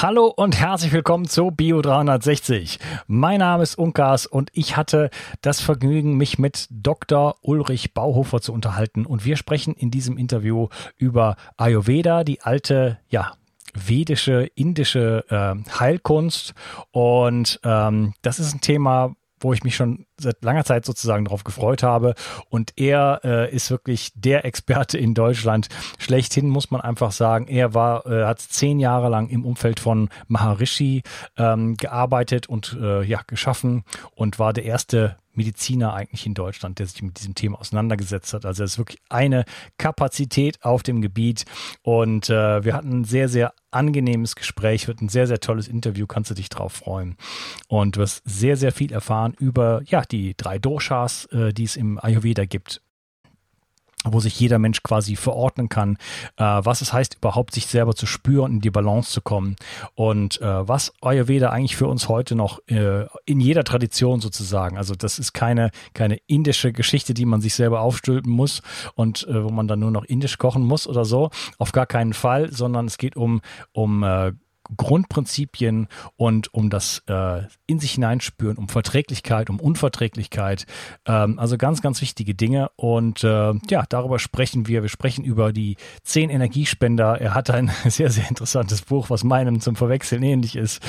Hallo und herzlich willkommen zu Bio 360. Mein Name ist Unkas und ich hatte das Vergnügen, mich mit Dr. Ulrich Bauhofer zu unterhalten und wir sprechen in diesem Interview über Ayurveda, die alte, ja, vedische, indische äh, Heilkunst und ähm, das ist ein Thema, wo ich mich schon seit langer Zeit sozusagen darauf gefreut habe. Und er äh, ist wirklich der Experte in Deutschland. Schlechthin muss man einfach sagen, er war, äh, hat zehn Jahre lang im Umfeld von Maharishi ähm, gearbeitet und äh, ja, geschaffen und war der erste Mediziner eigentlich in Deutschland, der sich mit diesem Thema auseinandergesetzt hat. Also es ist wirklich eine Kapazität auf dem Gebiet und äh, wir hatten ein sehr, sehr angenehmes Gespräch, wird ein sehr, sehr tolles Interview, kannst du dich drauf freuen. Und du wirst sehr, sehr viel erfahren über ja, die drei Doshas, äh, die es im Ayurveda gibt wo sich jeder Mensch quasi verordnen kann, äh, was es heißt, überhaupt sich selber zu spüren, in die Balance zu kommen. Und äh, was Ayurveda eigentlich für uns heute noch äh, in jeder Tradition sozusagen, also das ist keine, keine indische Geschichte, die man sich selber aufstülpen muss und äh, wo man dann nur noch indisch kochen muss oder so, auf gar keinen Fall, sondern es geht um, um äh, Grundprinzipien und um das äh, in sich hineinspüren, um Verträglichkeit, um Unverträglichkeit. Ähm, also ganz, ganz wichtige Dinge. Und äh, ja, darüber sprechen wir. Wir sprechen über die zehn Energiespender. Er hat ein sehr, sehr interessantes Buch, was meinem zum Verwechseln ähnlich ist.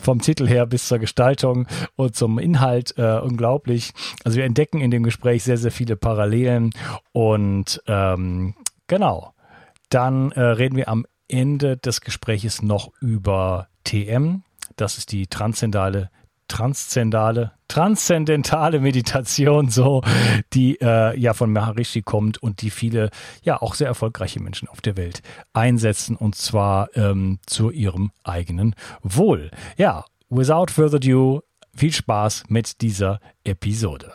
Vom Titel her bis zur Gestaltung und zum Inhalt. Äh, unglaublich. Also wir entdecken in dem Gespräch sehr, sehr viele Parallelen. Und ähm, genau. Dann äh, reden wir am Ende des Gespräches noch über TM. Das ist die transzendale transzendale, transzendentale Meditation, so, die äh, ja von Maharishi kommt und die viele, ja auch sehr erfolgreiche Menschen auf der Welt einsetzen und zwar ähm, zu ihrem eigenen Wohl. Ja, without further ado, viel Spaß mit dieser Episode.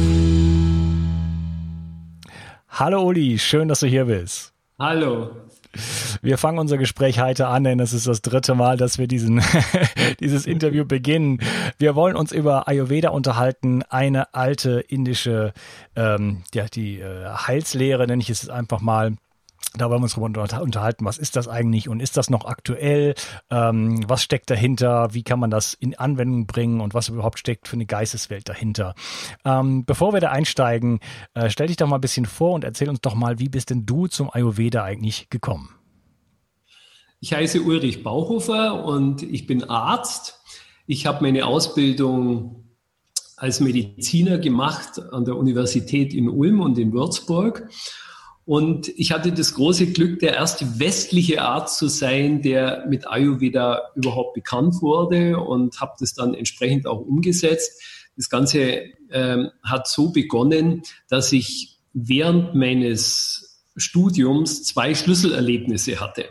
Hallo Uli, schön, dass du hier bist. Hallo. Wir fangen unser Gespräch heute an, denn es ist das dritte Mal, dass wir diesen, dieses Interview beginnen. Wir wollen uns über Ayurveda unterhalten, eine alte indische, ähm, ja, die äh, Heilslehre, nenne ich es einfach mal da wollen wir uns darüber unterhalten, was ist das eigentlich und ist das noch aktuell? Ähm, was steckt dahinter? Wie kann man das in Anwendung bringen und was überhaupt steckt für eine Geisteswelt dahinter? Ähm, bevor wir da einsteigen, äh, stell dich doch mal ein bisschen vor und erzähl uns doch mal, wie bist denn du zum Ayurveda eigentlich gekommen? Ich heiße Ulrich Bauhofer und ich bin Arzt. Ich habe meine Ausbildung als Mediziner gemacht an der Universität in Ulm und in Würzburg und ich hatte das große Glück, der erste westliche Arzt zu sein, der mit Ayurveda überhaupt bekannt wurde und habe das dann entsprechend auch umgesetzt. Das Ganze ähm, hat so begonnen, dass ich während meines Studiums zwei Schlüsselerlebnisse hatte.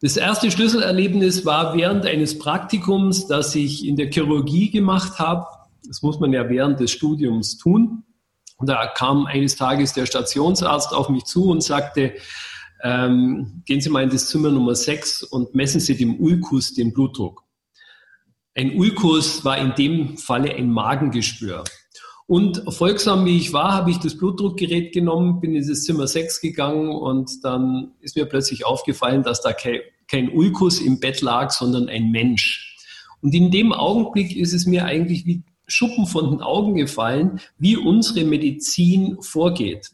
Das erste Schlüsselerlebnis war während eines Praktikums, das ich in der Chirurgie gemacht habe. Das muss man ja während des Studiums tun. Und da kam eines Tages der Stationsarzt auf mich zu und sagte, ähm, gehen Sie mal in das Zimmer Nummer 6 und messen Sie dem Ulkus den Blutdruck. Ein Ulkus war in dem Falle ein Magengeschwür. Und folgsam wie ich war, habe ich das Blutdruckgerät genommen, bin in das Zimmer 6 gegangen und dann ist mir plötzlich aufgefallen, dass da kein, kein Ulkus im Bett lag, sondern ein Mensch. Und in dem Augenblick ist es mir eigentlich wie Schuppen von den Augen gefallen, wie unsere Medizin vorgeht.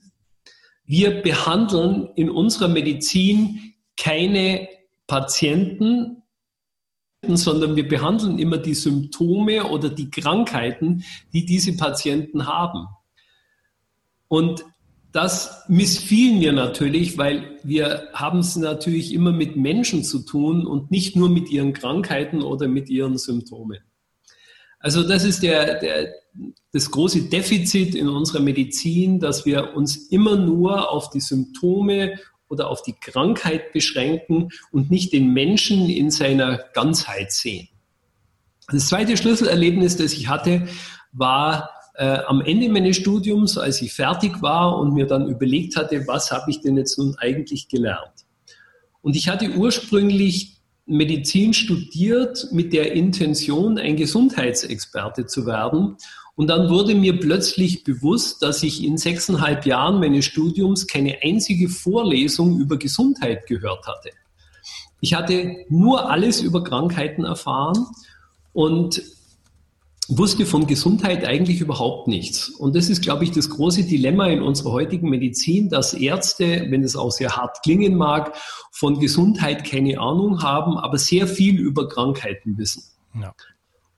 Wir behandeln in unserer Medizin keine Patienten, sondern wir behandeln immer die Symptome oder die Krankheiten, die diese Patienten haben. Und das missfiel mir natürlich, weil wir haben es natürlich immer mit Menschen zu tun und nicht nur mit ihren Krankheiten oder mit ihren Symptomen. Also das ist der, der, das große Defizit in unserer Medizin, dass wir uns immer nur auf die Symptome oder auf die Krankheit beschränken und nicht den Menschen in seiner Ganzheit sehen. Das zweite Schlüsselerlebnis, das ich hatte, war äh, am Ende meines Studiums, als ich fertig war und mir dann überlegt hatte, was habe ich denn jetzt nun eigentlich gelernt? Und ich hatte ursprünglich Medizin studiert mit der Intention, ein Gesundheitsexperte zu werden. Und dann wurde mir plötzlich bewusst, dass ich in sechseinhalb Jahren meines Studiums keine einzige Vorlesung über Gesundheit gehört hatte. Ich hatte nur alles über Krankheiten erfahren und wusste von Gesundheit eigentlich überhaupt nichts. Und das ist, glaube ich, das große Dilemma in unserer heutigen Medizin, dass Ärzte, wenn es auch sehr hart klingen mag, von Gesundheit keine Ahnung haben, aber sehr viel über Krankheiten wissen. Ja.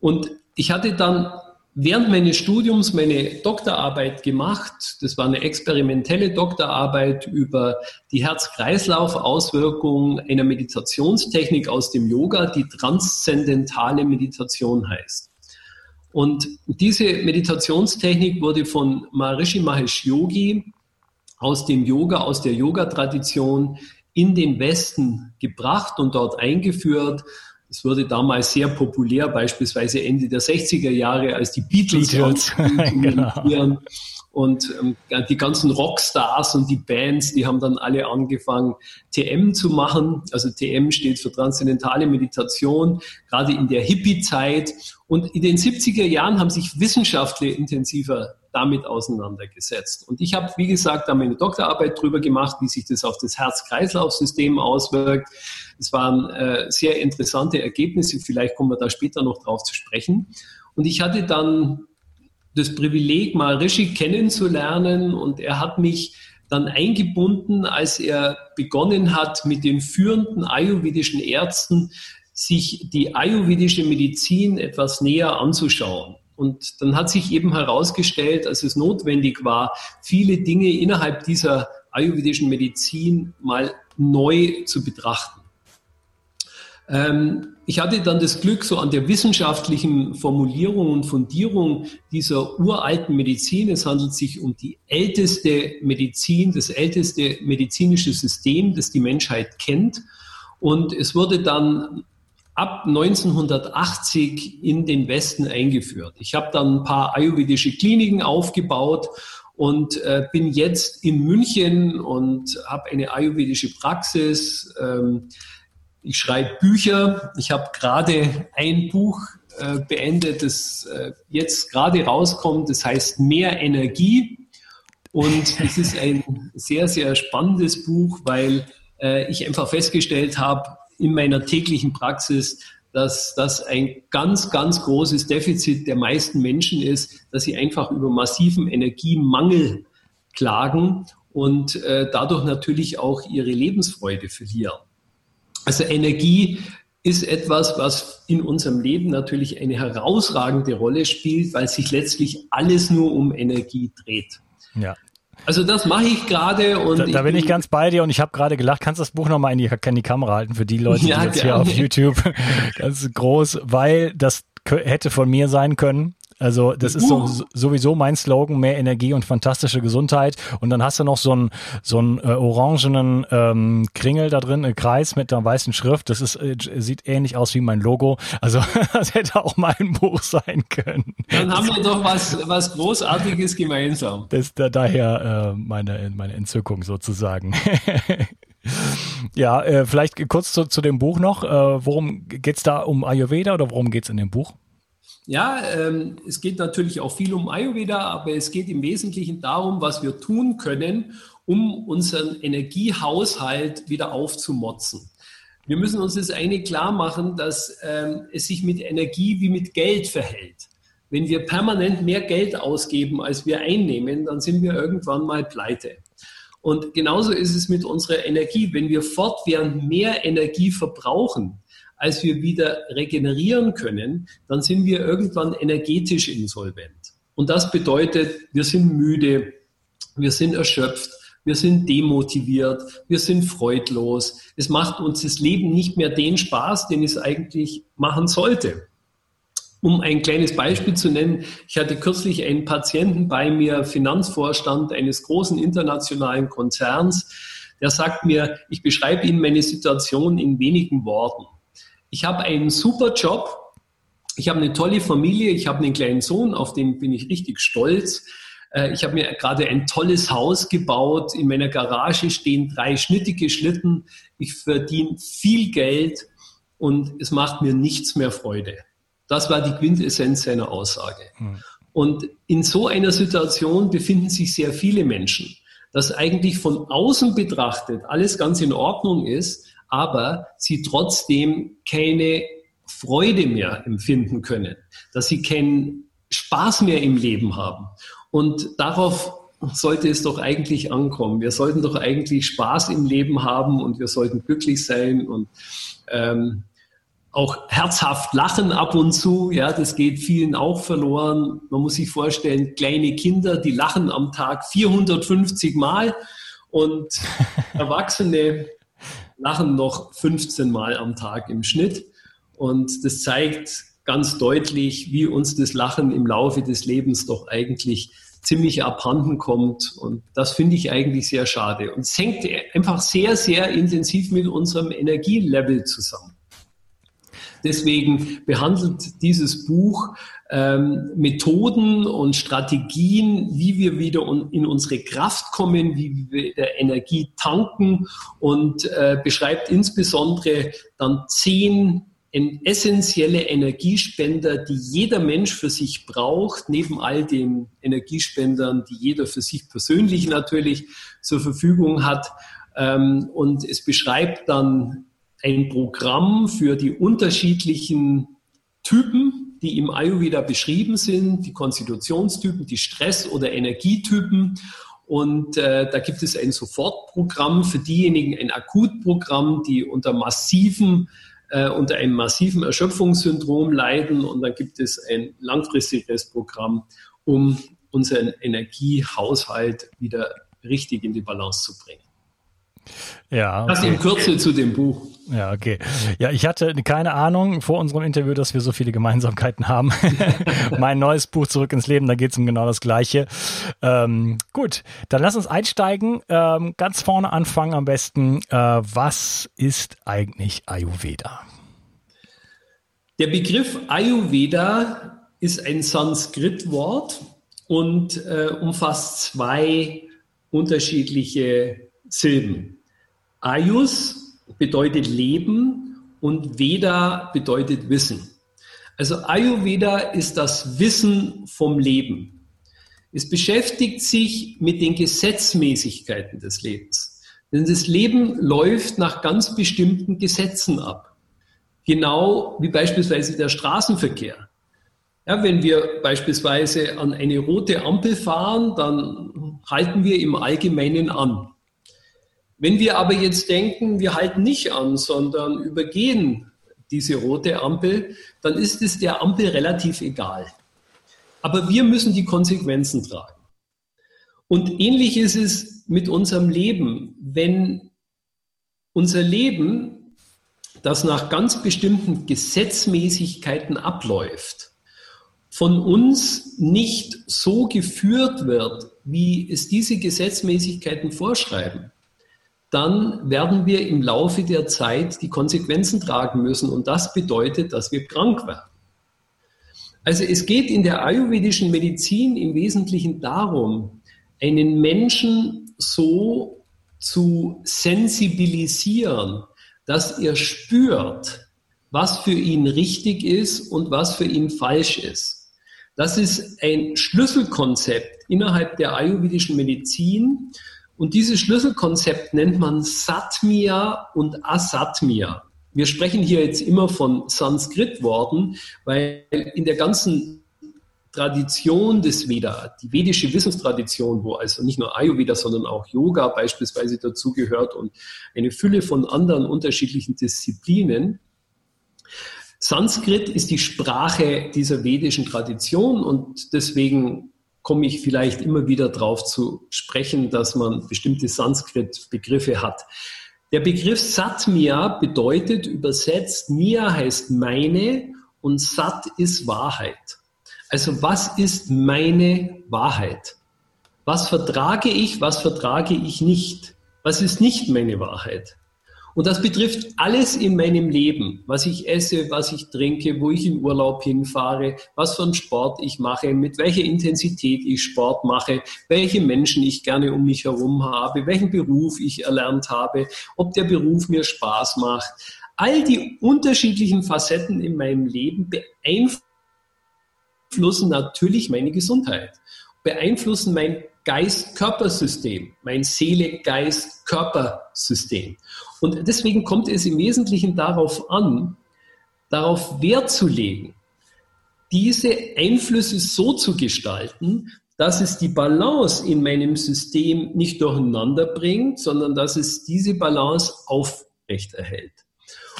Und ich hatte dann während meines Studiums meine Doktorarbeit gemacht. Das war eine experimentelle Doktorarbeit über die Herz-Kreislauf-Auswirkung einer Meditationstechnik aus dem Yoga, die transzendentale Meditation heißt. Und diese Meditationstechnik wurde von Maharishi Mahesh Yogi aus dem Yoga, aus der Yoga-Tradition in den Westen gebracht und dort eingeführt. Es wurde damals sehr populär, beispielsweise Ende der 60er Jahre, als die Beatles, Beatles. genau. Und ähm, die ganzen Rockstars und die Bands, die haben dann alle angefangen, TM zu machen. Also TM steht für transzendentale Meditation, gerade in der Hippie-Zeit. Und in den 70er Jahren haben sich Wissenschaftler intensiver damit auseinandergesetzt. Und ich habe, wie gesagt, da meine Doktorarbeit drüber gemacht, wie sich das auf das Herz-Kreislauf-System auswirkt. Es waren äh, sehr interessante Ergebnisse, vielleicht kommen wir da später noch drauf zu sprechen. Und ich hatte dann das Privileg, mal Rishi kennenzulernen und er hat mich dann eingebunden, als er begonnen hat, mit den führenden ayurvedischen Ärzten sich die ayurvedische Medizin etwas näher anzuschauen. Und dann hat sich eben herausgestellt, dass es notwendig war, viele Dinge innerhalb dieser ayurvedischen Medizin mal neu zu betrachten. Ähm, ich hatte dann das Glück, so an der wissenschaftlichen Formulierung und Fundierung dieser uralten Medizin, es handelt sich um die älteste Medizin, das älteste medizinische System, das die Menschheit kennt. Und es wurde dann ab 1980 in den Westen eingeführt. Ich habe dann ein paar ayurvedische Kliniken aufgebaut und äh, bin jetzt in München und habe eine ayurvedische Praxis. Ähm, ich schreibe Bücher. Ich habe gerade ein Buch äh, beendet, das äh, jetzt gerade rauskommt. Das heißt Mehr Energie. Und es ist ein sehr, sehr spannendes Buch, weil äh, ich einfach festgestellt habe in meiner täglichen Praxis, dass das ein ganz, ganz großes Defizit der meisten Menschen ist, dass sie einfach über massiven Energiemangel klagen und äh, dadurch natürlich auch ihre Lebensfreude verlieren. Also Energie ist etwas, was in unserem Leben natürlich eine herausragende Rolle spielt, weil sich letztlich alles nur um Energie dreht. Ja. Also das mache ich gerade und da, da bin ich ganz bei dir und ich habe gerade gelacht. Kannst du das Buch nochmal in die, in die Kamera halten für die Leute, ja, die jetzt gerne. hier auf YouTube ganz groß, weil das hätte von mir sein können. Also das ist so, sowieso mein Slogan, mehr Energie und fantastische Gesundheit. Und dann hast du noch so einen so einen äh, orangenen ähm, Kringel da drin, einen Kreis mit einer weißen Schrift. Das ist äh, sieht ähnlich aus wie mein Logo. Also das hätte auch mein Buch sein können. Dann haben wir doch was was Großartiges gemeinsam. Das ist da, daher äh, meine meine Entzückung sozusagen. ja, äh, vielleicht kurz zu, zu dem Buch noch. Äh, worum geht's da um Ayurveda oder worum geht's in dem Buch? Ja, ähm, es geht natürlich auch viel um Ayurveda, aber es geht im Wesentlichen darum, was wir tun können, um unseren Energiehaushalt wieder aufzumotzen. Wir müssen uns das eine klar machen, dass ähm, es sich mit Energie wie mit Geld verhält. Wenn wir permanent mehr Geld ausgeben, als wir einnehmen, dann sind wir irgendwann mal pleite. Und genauso ist es mit unserer Energie. Wenn wir fortwährend mehr Energie verbrauchen, als wir wieder regenerieren können, dann sind wir irgendwann energetisch insolvent. Und das bedeutet, wir sind müde, wir sind erschöpft, wir sind demotiviert, wir sind freudlos. Es macht uns das Leben nicht mehr den Spaß, den es eigentlich machen sollte. Um ein kleines Beispiel zu nennen, ich hatte kürzlich einen Patienten bei mir, Finanzvorstand eines großen internationalen Konzerns, der sagt mir, ich beschreibe Ihnen meine Situation in wenigen Worten ich habe einen super Job, ich habe eine tolle Familie, ich habe einen kleinen Sohn, auf den bin ich richtig stolz. Äh, ich habe mir gerade ein tolles Haus gebaut. In meiner Garage stehen drei schnittige Schlitten. Ich verdiene viel Geld und es macht mir nichts mehr Freude. Das war die Quintessenz seiner Aussage. Hm. Und in so einer Situation befinden sich sehr viele Menschen, dass eigentlich von außen betrachtet alles ganz in Ordnung ist, aber sie trotzdem keine Freude mehr empfinden können, dass sie keinen Spaß mehr im Leben haben. Und darauf sollte es doch eigentlich ankommen. Wir sollten doch eigentlich Spaß im Leben haben und wir sollten glücklich sein und ähm, auch herzhaft lachen ab und zu. Ja, das geht vielen auch verloren. Man muss sich vorstellen, kleine Kinder, die lachen am Tag 450 Mal und Erwachsene lachen noch 15 Mal am Tag im Schnitt. Und das zeigt ganz deutlich, wie uns das Lachen im Laufe des Lebens doch eigentlich ziemlich abhanden kommt. Und das finde ich eigentlich sehr schade. Und es hängt einfach sehr, sehr intensiv mit unserem Energielevel zusammen. Deswegen behandelt dieses Buch ähm, Methoden und Strategien, wie wir wieder in unsere Kraft kommen, wie wir wieder Energie tanken und äh, beschreibt insbesondere dann zehn essentielle Energiespender, die jeder Mensch für sich braucht, neben all den Energiespendern, die jeder für sich persönlich natürlich zur Verfügung hat. Ähm, und es beschreibt dann ein Programm für die unterschiedlichen Typen, die im Ayurveda beschrieben sind, die Konstitutionstypen, die Stress- oder Energietypen. Und äh, da gibt es ein Sofortprogramm für diejenigen, ein Akutprogramm, die unter massiven äh, unter einem massiven Erschöpfungssyndrom leiden. Und dann gibt es ein langfristiges Programm, um unseren Energiehaushalt wieder richtig in die Balance zu bringen. Ja. Okay. Das in Kürze zu dem Buch. Ja, okay. Ja, ich hatte keine Ahnung vor unserem Interview, dass wir so viele Gemeinsamkeiten haben. mein neues Buch Zurück ins Leben, da geht es um genau das Gleiche. Ähm, gut, dann lass uns einsteigen. Ähm, ganz vorne anfangen am besten. Äh, was ist eigentlich Ayurveda? Der Begriff Ayurveda ist ein Sanskrit-Wort und äh, umfasst zwei unterschiedliche Silben. Ayus bedeutet Leben und Veda bedeutet Wissen. Also Ayurveda ist das Wissen vom Leben. Es beschäftigt sich mit den Gesetzmäßigkeiten des Lebens. Denn das Leben läuft nach ganz bestimmten Gesetzen ab. Genau wie beispielsweise der Straßenverkehr. Ja, wenn wir beispielsweise an eine rote Ampel fahren, dann halten wir im Allgemeinen an. Wenn wir aber jetzt denken, wir halten nicht an, sondern übergehen diese rote Ampel, dann ist es der Ampel relativ egal. Aber wir müssen die Konsequenzen tragen. Und ähnlich ist es mit unserem Leben. Wenn unser Leben, das nach ganz bestimmten Gesetzmäßigkeiten abläuft, von uns nicht so geführt wird, wie es diese Gesetzmäßigkeiten vorschreiben, dann werden wir im Laufe der Zeit die Konsequenzen tragen müssen. Und das bedeutet, dass wir krank werden. Also es geht in der ayurvedischen Medizin im Wesentlichen darum, einen Menschen so zu sensibilisieren, dass er spürt, was für ihn richtig ist und was für ihn falsch ist. Das ist ein Schlüsselkonzept innerhalb der ayurvedischen Medizin. Und dieses Schlüsselkonzept nennt man Satmia und Asatmia. Wir sprechen hier jetzt immer von Sanskrit-Worten, weil in der ganzen Tradition des Veda, die vedische Wissenstradition, wo also nicht nur Ayurveda, sondern auch Yoga beispielsweise dazugehört und eine Fülle von anderen unterschiedlichen Disziplinen, Sanskrit ist die Sprache dieser vedischen Tradition und deswegen komme ich vielleicht immer wieder darauf zu sprechen, dass man bestimmte Sanskrit-Begriffe hat. Der Begriff Satmia bedeutet übersetzt, Mia heißt meine und Sat ist Wahrheit. Also was ist meine Wahrheit? Was vertrage ich, was vertrage ich nicht? Was ist nicht meine Wahrheit? Und das betrifft alles in meinem Leben, was ich esse, was ich trinke, wo ich in Urlaub hinfahre, was für einen Sport ich mache, mit welcher Intensität ich Sport mache, welche Menschen ich gerne um mich herum habe, welchen Beruf ich erlernt habe, ob der Beruf mir Spaß macht. All die unterschiedlichen Facetten in meinem Leben beeinflussen natürlich meine Gesundheit, beeinflussen mein Geist-Körpersystem, mein Seele-Geist-Körpersystem. Und deswegen kommt es im Wesentlichen darauf an, darauf Wert zu legen, diese Einflüsse so zu gestalten, dass es die Balance in meinem System nicht durcheinander bringt, sondern dass es diese Balance aufrechterhält.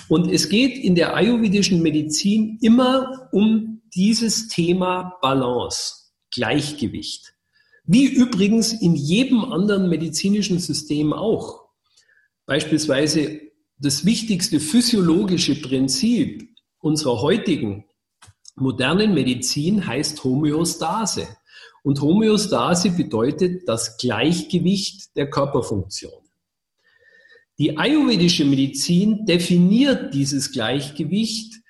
Und es geht in der ayurvedischen Medizin immer um dieses Thema Balance, Gleichgewicht. Wie übrigens in jedem anderen medizinischen System auch. Beispielsweise das wichtigste physiologische Prinzip unserer heutigen modernen Medizin heißt Homöostase. Und Homöostase bedeutet das Gleichgewicht der Körperfunktion. Die ayurvedische Medizin definiert dieses Gleichgewicht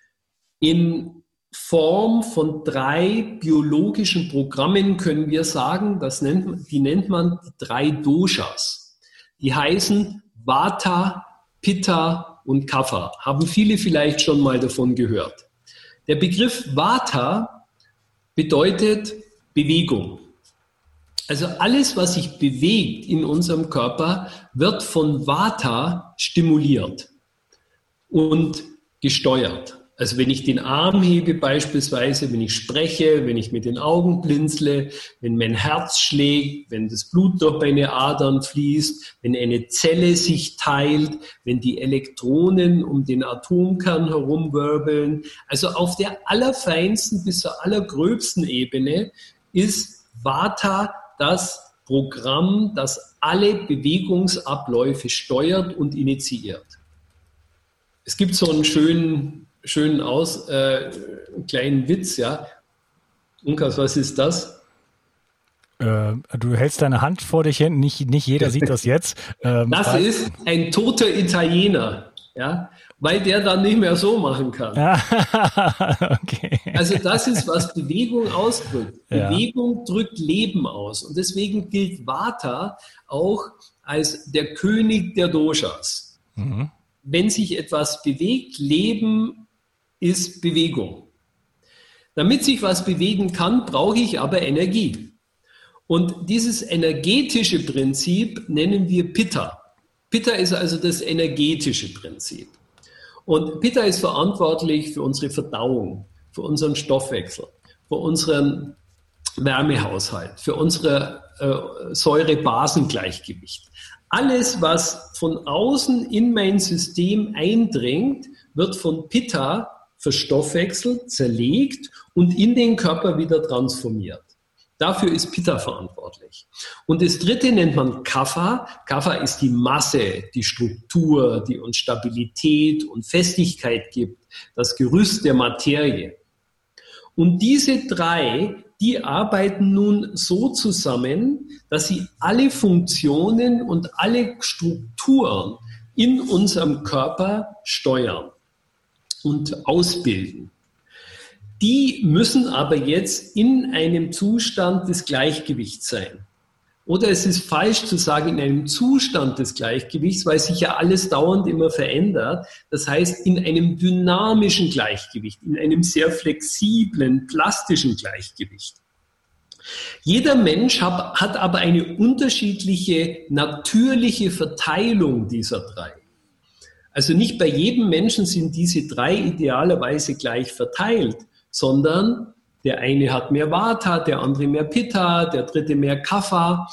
in Form von drei biologischen Programmen können wir sagen, das nennt, die nennt man die drei Doshas. Die heißen Vata, Pitta und Kapha. Haben viele vielleicht schon mal davon gehört. Der Begriff Vata bedeutet Bewegung. Also alles, was sich bewegt in unserem Körper, wird von Vata stimuliert und gesteuert. Also wenn ich den Arm hebe beispielsweise, wenn ich spreche, wenn ich mit den Augen blinzle, wenn mein Herz schlägt, wenn das Blut durch meine Adern fließt, wenn eine Zelle sich teilt, wenn die Elektronen um den Atomkern herumwirbeln. Also auf der allerfeinsten bis zur allergröbsten Ebene ist Vata das Programm, das alle Bewegungsabläufe steuert und initiiert. Es gibt so einen schönen schönen aus, äh, kleinen Witz, ja. Unkas, was ist das? Äh, du hältst deine Hand vor dich hin, nicht, nicht jeder sieht das jetzt. Ähm, das ist ein toter Italiener, ja, weil der dann nicht mehr so machen kann. okay. Also das ist, was Bewegung ausdrückt. Ja. Bewegung drückt Leben aus. Und deswegen gilt Vata auch als der König der Doshas. Mhm. Wenn sich etwas bewegt, Leben ist Bewegung. Damit sich was bewegen kann, brauche ich aber Energie. Und dieses energetische Prinzip nennen wir Pitta. Pitta ist also das energetische Prinzip. Und Pitta ist verantwortlich für unsere Verdauung, für unseren Stoffwechsel, für unseren Wärmehaushalt, für unser äh, Säure-Basen-Gleichgewicht. Alles, was von außen in mein System eindringt, wird von Pitta verstoffwechselt, zerlegt und in den Körper wieder transformiert. Dafür ist Pitta verantwortlich. Und das dritte nennt man Kapha. Kapha ist die Masse, die Struktur, die uns Stabilität und Festigkeit gibt, das Gerüst der Materie. Und diese drei, die arbeiten nun so zusammen, dass sie alle Funktionen und alle Strukturen in unserem Körper steuern und ausbilden. Die müssen aber jetzt in einem Zustand des Gleichgewichts sein. Oder es ist falsch zu sagen, in einem Zustand des Gleichgewichts, weil sich ja alles dauernd immer verändert. Das heißt, in einem dynamischen Gleichgewicht, in einem sehr flexiblen, plastischen Gleichgewicht. Jeder Mensch hat, aber eine unterschiedliche natürliche Verteilung dieser drei. Also nicht bei jedem Menschen sind diese drei idealerweise gleich verteilt, sondern der eine hat mehr Vata, der andere mehr Pitta, der dritte mehr Kapha.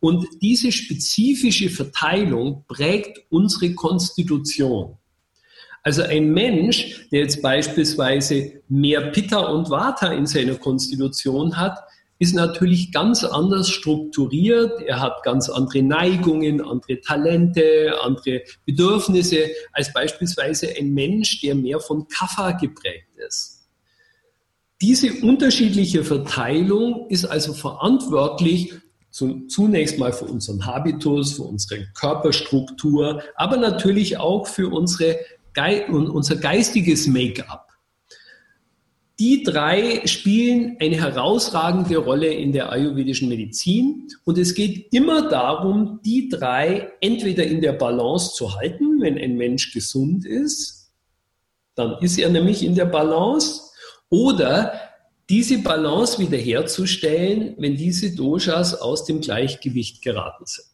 Und diese spezifische Verteilung prägt unsere Konstitution. Also ein Mensch, der jetzt beispielsweise mehr Pitta und Vata in seiner Konstitution hat, ist natürlich ganz anders strukturiert. Er hat ganz andere Neigungen, andere Talente, andere Bedürfnisse als beispielsweise ein Mensch, der mehr von Kapha geprägt ist. Diese unterschiedliche Verteilung ist also verantwortlich zunächst mal für unseren Habitus, für unsere Körperstruktur, aber natürlich auch für unsere, unser geistiges Make-up. Die drei spielen eine herausragende Rolle in der ayurvedischen Medizin. Und es geht immer darum, die drei entweder in der Balance zu halten, wenn ein Mensch gesund ist, dann ist er nämlich in der Balance. Oder diese Balance wiederherzustellen, wenn diese Doshas aus dem Gleichgewicht geraten sind.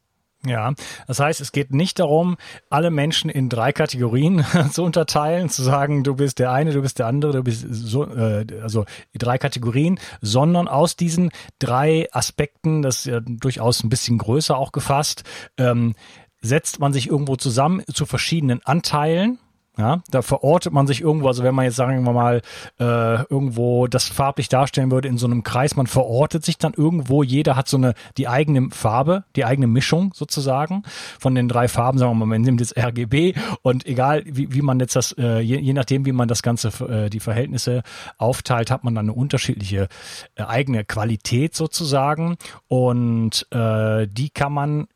Ja, das heißt, es geht nicht darum, alle Menschen in drei Kategorien zu unterteilen, zu sagen, du bist der eine, du bist der andere, du bist so, äh, also drei Kategorien, sondern aus diesen drei Aspekten, das ist ja durchaus ein bisschen größer auch gefasst, ähm, setzt man sich irgendwo zusammen zu verschiedenen Anteilen ja, da verortet man sich irgendwo, also wenn man jetzt sagen wir mal äh, irgendwo das farblich darstellen würde in so einem Kreis, man verortet sich dann irgendwo, jeder hat so eine die eigene Farbe, die eigene Mischung sozusagen von den drei Farben, sagen wir mal, man nimmt jetzt RGB und egal wie, wie man jetzt das, äh, je, je nachdem wie man das Ganze, äh, die Verhältnisse aufteilt, hat man dann eine unterschiedliche äh, eigene Qualität sozusagen. Und äh, die kann man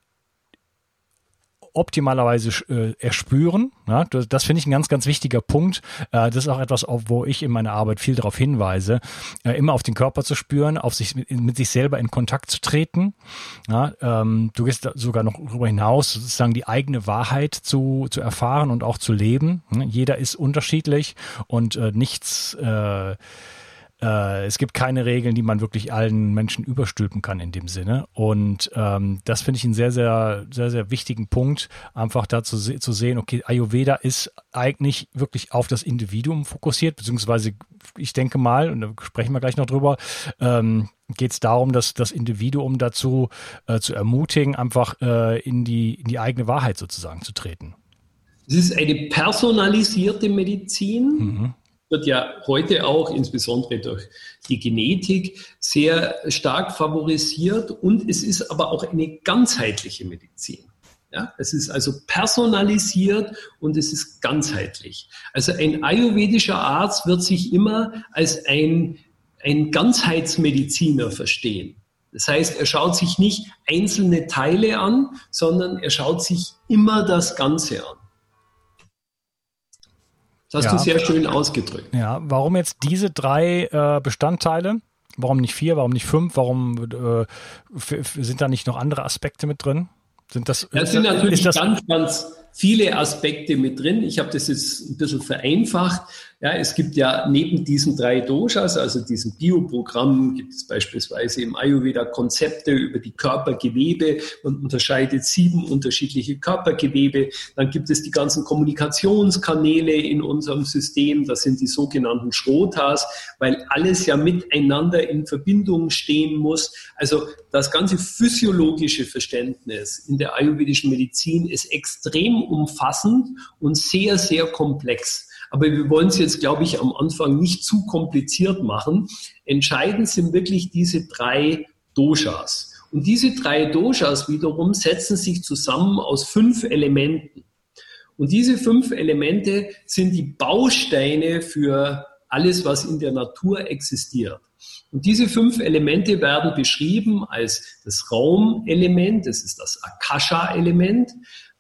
optimalerweise äh, erspüren. Ja, das, das finde ich ein ganz, ganz wichtiger Punkt. Äh, das ist auch etwas, auf, wo ich in meiner Arbeit viel darauf hinweise, äh, immer auf den Körper zu spüren, auf sich mit, mit sich selber in Kontakt zu treten. Ja, ähm, du gehst sogar noch darüber hinaus, sozusagen die eigene Wahrheit zu, zu erfahren und auch zu leben. Jeder ist unterschiedlich und äh, nichts äh, es gibt keine Regeln, die man wirklich allen Menschen überstülpen kann in dem Sinne. Und ähm, das finde ich einen sehr, sehr, sehr, sehr wichtigen Punkt, einfach da zu, zu sehen, okay, Ayurveda ist eigentlich wirklich auf das Individuum fokussiert, beziehungsweise ich denke mal, und da sprechen wir gleich noch drüber, ähm, geht es darum, dass das Individuum dazu äh, zu ermutigen, einfach äh, in, die, in die eigene Wahrheit sozusagen zu treten. Es ist eine personalisierte Medizin. Mhm wird ja heute auch, insbesondere durch die Genetik, sehr stark favorisiert und es ist aber auch eine ganzheitliche Medizin. Ja, es ist also personalisiert und es ist ganzheitlich. Also ein ayurvedischer Arzt wird sich immer als ein, ein Ganzheitsmediziner verstehen. Das heißt, er schaut sich nicht einzelne Teile an, sondern er schaut sich immer das Ganze an. Das hast ja. du sehr schön ausgedrückt. Ja, warum jetzt diese drei äh, Bestandteile? Warum nicht vier? Warum nicht fünf? Warum äh, sind da nicht noch andere Aspekte mit drin? Sind das, das sind natürlich das ganz, ganz viele Aspekte mit drin. Ich habe das jetzt ein bisschen vereinfacht. Ja, es gibt ja neben diesen drei Doshas, also diesem Bioprogramm, gibt es beispielsweise im Ayurveda Konzepte über die Körpergewebe. Man unterscheidet sieben unterschiedliche Körpergewebe. Dann gibt es die ganzen Kommunikationskanäle in unserem System. Das sind die sogenannten Shrotas, weil alles ja miteinander in Verbindung stehen muss. Also das ganze physiologische Verständnis in der ayurvedischen Medizin ist extrem umfassend und sehr, sehr komplex. Aber wir wollen es jetzt, glaube ich, am Anfang nicht zu kompliziert machen. Entscheidend sind wirklich diese drei Doshas. Und diese drei Doshas wiederum setzen sich zusammen aus fünf Elementen. Und diese fünf Elemente sind die Bausteine für alles, was in der Natur existiert. Und diese fünf Elemente werden beschrieben als das Raumelement, das ist das Akasha-Element,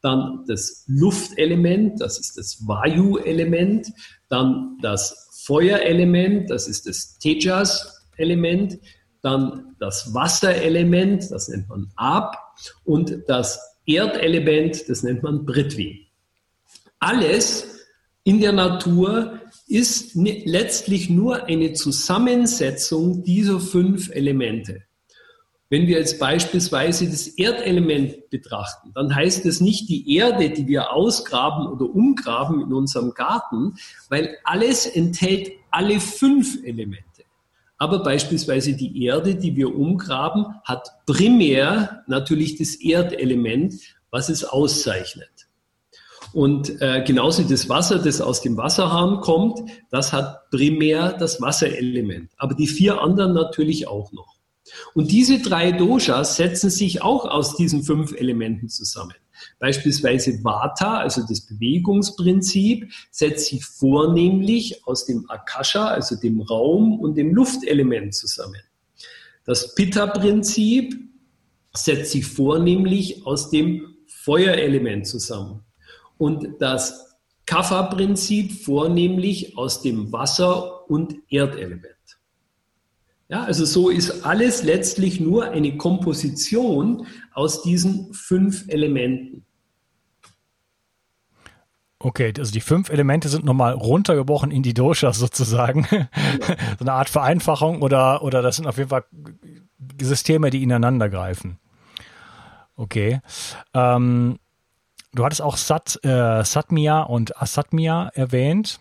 dann das Luftelement, das ist das Vayu-Element, dann das Feuerelement, das ist das Tejas-Element, dann das Wasserelement, das nennt man Ab, und das Erdelement, das nennt man Prithvi. Alles in der Natur ist letztlich nur eine Zusammensetzung dieser fünf Elemente. Wenn wir jetzt beispielsweise das Erdelement betrachten, dann heißt es nicht die Erde, die wir ausgraben oder umgraben in unserem Garten, weil alles enthält alle fünf Elemente. Aber beispielsweise die Erde, die wir umgraben, hat primär natürlich das Erdelement, was es auszeichnet. Und äh, genauso das Wasser, das aus dem Wasserhahn kommt, das hat primär das Wasserelement. Aber die vier anderen natürlich auch noch. Und diese drei Doshas setzen sich auch aus diesen fünf Elementen zusammen. Beispielsweise Vata, also das Bewegungsprinzip, setzt sich vornehmlich aus dem Akasha, also dem Raum und dem Luftelement zusammen. Das Pitta-Prinzip setzt sich vornehmlich aus dem Feuerelement zusammen und das Kapha-Prinzip vornehmlich aus dem Wasser- und Erdelement. Ja, also so ist alles letztlich nur eine Komposition aus diesen fünf Elementen. Okay, also die fünf Elemente sind nochmal runtergebrochen in die Doshas sozusagen. So eine Art Vereinfachung oder, oder das sind auf jeden Fall Systeme, die ineinander greifen. Okay. Ähm, Du hattest auch Sat, äh, Satmia und Asatmia erwähnt.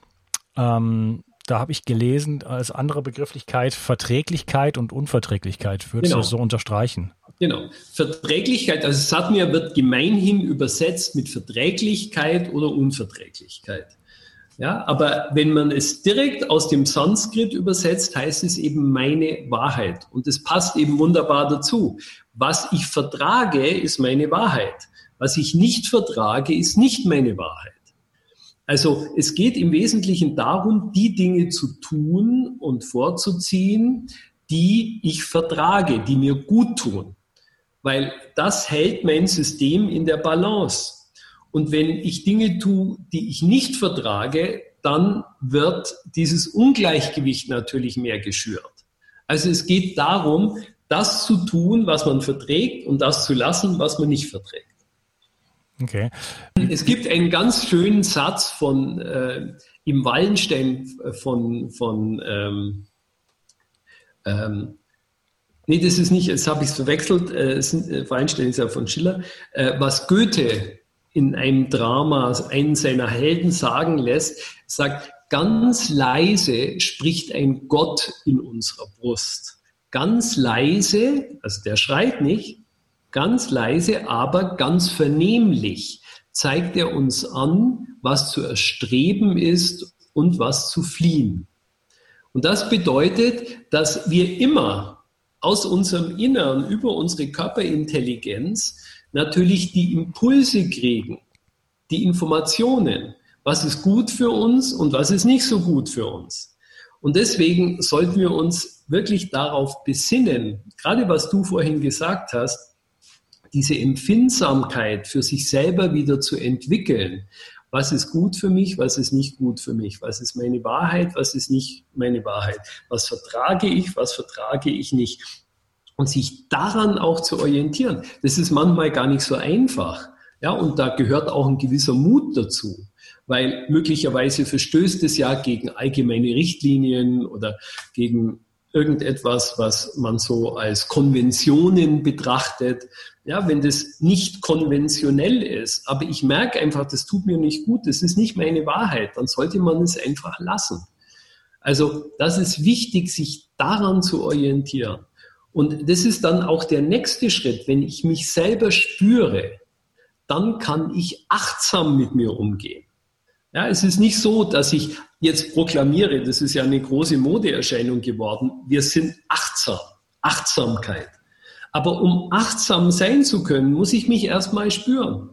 Ähm, da habe ich gelesen, als andere Begrifflichkeit Verträglichkeit und Unverträglichkeit. Würdest genau. du so unterstreichen? Genau. Verträglichkeit, also Satmia wird gemeinhin übersetzt mit Verträglichkeit oder Unverträglichkeit. Ja, aber wenn man es direkt aus dem Sanskrit übersetzt, heißt es eben meine Wahrheit. Und das passt eben wunderbar dazu. Was ich vertrage, ist meine Wahrheit. Was ich nicht vertrage, ist nicht meine Wahrheit. Also es geht im Wesentlichen darum, die Dinge zu tun und vorzuziehen, die ich vertrage, die mir gut tun. Weil das hält mein System in der Balance. Und wenn ich Dinge tue, die ich nicht vertrage, dann wird dieses Ungleichgewicht natürlich mehr geschürt. Also es geht darum, das zu tun, was man verträgt und das zu lassen, was man nicht verträgt. Okay. Es gibt einen ganz schönen Satz von äh, im Wallenstein äh, von, von ähm, ähm, nee, das ist nicht, jetzt habe ich verwechselt, äh, äh, Wallenstein ist ja von Schiller, äh, was Goethe in einem Drama einen seiner Helden sagen lässt, sagt, ganz leise spricht ein Gott in unserer Brust. Ganz leise, also der schreit nicht, Ganz leise, aber ganz vernehmlich zeigt er uns an, was zu erstreben ist und was zu fliehen. Und das bedeutet, dass wir immer aus unserem Innern über unsere Körperintelligenz natürlich die Impulse kriegen, die Informationen, was ist gut für uns und was ist nicht so gut für uns. Und deswegen sollten wir uns wirklich darauf besinnen, gerade was du vorhin gesagt hast, diese Empfindsamkeit für sich selber wieder zu entwickeln. Was ist gut für mich, was ist nicht gut für mich? Was ist meine Wahrheit, was ist nicht meine Wahrheit? Was vertrage ich, was vertrage ich nicht? Und sich daran auch zu orientieren. Das ist manchmal gar nicht so einfach. Ja, und da gehört auch ein gewisser Mut dazu weil möglicherweise verstößt es ja gegen allgemeine Richtlinien oder gegen irgendetwas, was man so als Konventionen betrachtet. Ja, wenn das nicht konventionell ist, aber ich merke einfach, das tut mir nicht gut, das ist nicht meine Wahrheit, dann sollte man es einfach lassen. Also das ist wichtig, sich daran zu orientieren. Und das ist dann auch der nächste Schritt. Wenn ich mich selber spüre, dann kann ich achtsam mit mir umgehen. Ja, es ist nicht so, dass ich jetzt proklamiere, das ist ja eine große Modeerscheinung geworden, wir sind achtsam, Achtsamkeit. Aber um achtsam sein zu können, muss ich mich erstmal spüren.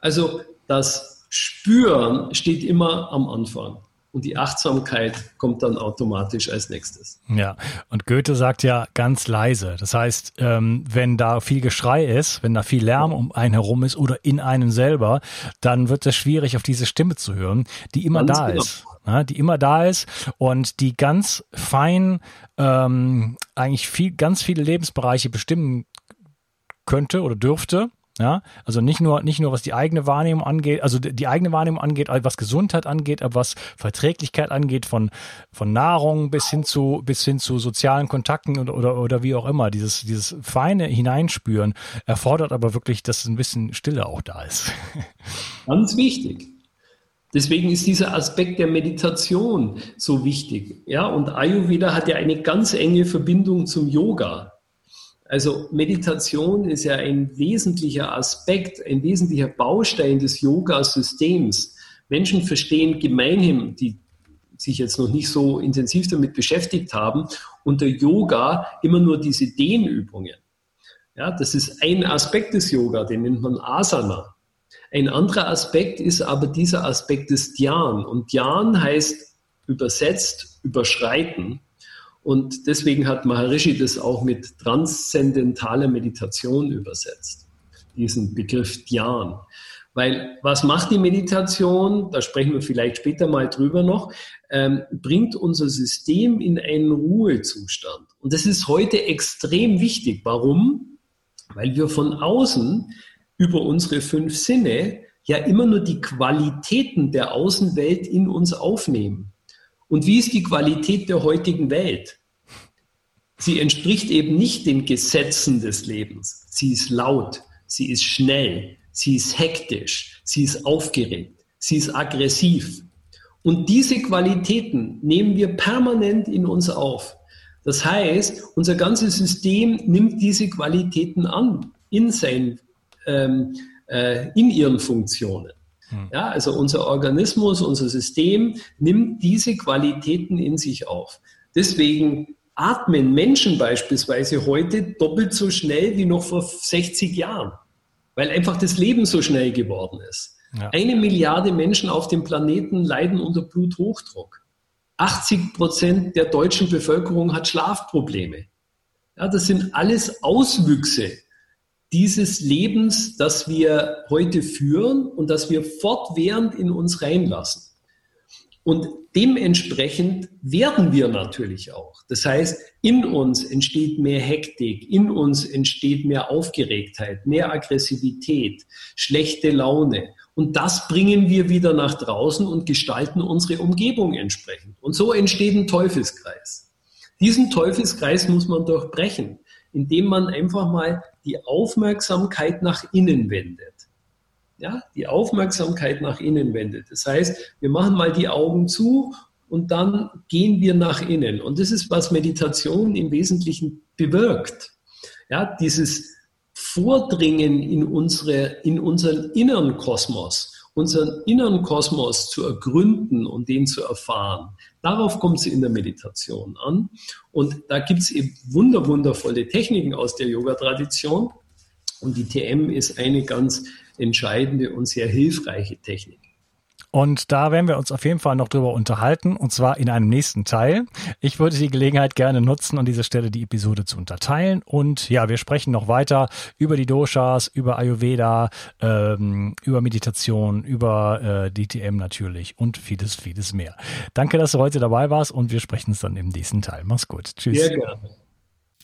Also das Spüren steht immer am Anfang. Und die Achtsamkeit kommt dann automatisch als nächstes. Ja, und Goethe sagt ja ganz leise. Das heißt, ähm, wenn da viel Geschrei ist, wenn da viel Lärm um einen herum ist oder in einem selber, dann wird es schwierig, auf diese Stimme zu hören, die immer ganz da genau. ist. Ne, die immer da ist und die ganz fein ähm, eigentlich viel, ganz viele Lebensbereiche bestimmen könnte oder dürfte. Ja, also nicht nur, nicht nur was die eigene Wahrnehmung angeht, also die eigene Wahrnehmung angeht, was Gesundheit angeht, aber was Verträglichkeit angeht, von, von Nahrung bis hin zu, bis hin zu sozialen Kontakten oder, oder, oder wie auch immer. Dieses, dieses feine Hineinspüren erfordert aber wirklich, dass ein bisschen Stille auch da ist. Ganz wichtig. Deswegen ist dieser Aspekt der Meditation so wichtig. Ja, und Ayurveda hat ja eine ganz enge Verbindung zum Yoga. Also Meditation ist ja ein wesentlicher Aspekt, ein wesentlicher Baustein des Yoga-Systems. Menschen verstehen gemeinhin, die sich jetzt noch nicht so intensiv damit beschäftigt haben, unter Yoga immer nur diese Dehnübungen. Ja, das ist ein Aspekt des Yoga, den nennt man Asana. Ein anderer Aspekt ist aber dieser Aspekt des Dhyan. Und Dhyan heißt übersetzt überschreiten. Und deswegen hat Maharishi das auch mit transzendentaler Meditation übersetzt, diesen Begriff Dhyan. Weil was macht die Meditation, da sprechen wir vielleicht später mal drüber noch, ähm, bringt unser System in einen Ruhezustand. Und das ist heute extrem wichtig. Warum? Weil wir von außen über unsere fünf Sinne ja immer nur die Qualitäten der Außenwelt in uns aufnehmen. Und wie ist die Qualität der heutigen Welt? Sie entspricht eben nicht den Gesetzen des Lebens. Sie ist laut, sie ist schnell, sie ist hektisch, sie ist aufgeregt, sie ist aggressiv. Und diese Qualitäten nehmen wir permanent in uns auf. Das heißt, unser ganzes System nimmt diese Qualitäten an in, sein, ähm, äh, in ihren Funktionen. Hm. Ja, also unser Organismus, unser System nimmt diese Qualitäten in sich auf. Deswegen atmen Menschen beispielsweise heute doppelt so schnell wie noch vor 60 Jahren, weil einfach das Leben so schnell geworden ist. Ja. Eine Milliarde Menschen auf dem Planeten leiden unter Bluthochdruck. 80 Prozent der deutschen Bevölkerung hat Schlafprobleme. Ja, das sind alles Auswüchse dieses Lebens, das wir heute führen und das wir fortwährend in uns reinlassen. Und dementsprechend werden wir natürlich auch. Das heißt, in uns entsteht mehr Hektik, in uns entsteht mehr Aufgeregtheit, mehr Aggressivität, schlechte Laune. Und das bringen wir wieder nach draußen und gestalten unsere Umgebung entsprechend. Und so entsteht ein Teufelskreis. Diesen Teufelskreis muss man durchbrechen, indem man einfach mal die Aufmerksamkeit nach innen wendet ja, die Aufmerksamkeit nach innen wendet. Das heißt, wir machen mal die Augen zu und dann gehen wir nach innen. Und das ist, was Meditation im Wesentlichen bewirkt. Ja, dieses Vordringen in unsere, in unseren inneren Kosmos, unseren inneren Kosmos zu ergründen und den zu erfahren. Darauf kommt es in der Meditation an. Und da gibt es eben wunder, wundervolle Techniken aus der Yoga-Tradition. Und die TM ist eine ganz entscheidende und sehr hilfreiche Technik. Und da werden wir uns auf jeden Fall noch drüber unterhalten, und zwar in einem nächsten Teil. Ich würde die Gelegenheit gerne nutzen, an dieser Stelle die Episode zu unterteilen. Und ja, wir sprechen noch weiter über die Doshas, über Ayurveda, ähm, über Meditation, über äh, DTM natürlich und vieles, vieles mehr. Danke, dass du heute dabei warst und wir sprechen es dann im nächsten Teil. Mach's gut. Tschüss.